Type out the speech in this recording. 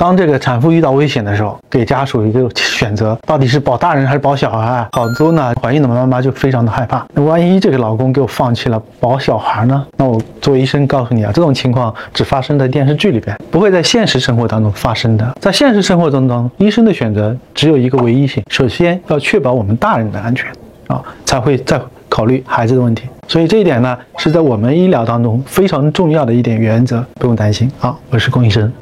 当这个产妇遇到危险的时候，给家属一个选择，到底是保大人还是保小孩？好多呢，怀孕的妈妈就非常的害怕，那万一这个老公给我放弃了保小孩呢？那我作为医生告诉你啊，这种情况只发生在电视剧里边，不会在现实生活当中发生的。在现实生活当中，医生的选择只有一个唯一性，首先要确保我们大人的安全啊，才会再考虑孩子的问题。所以这一点呢，是在我们医疗当中非常重要的一点原则，不用担心啊。我是龚医生。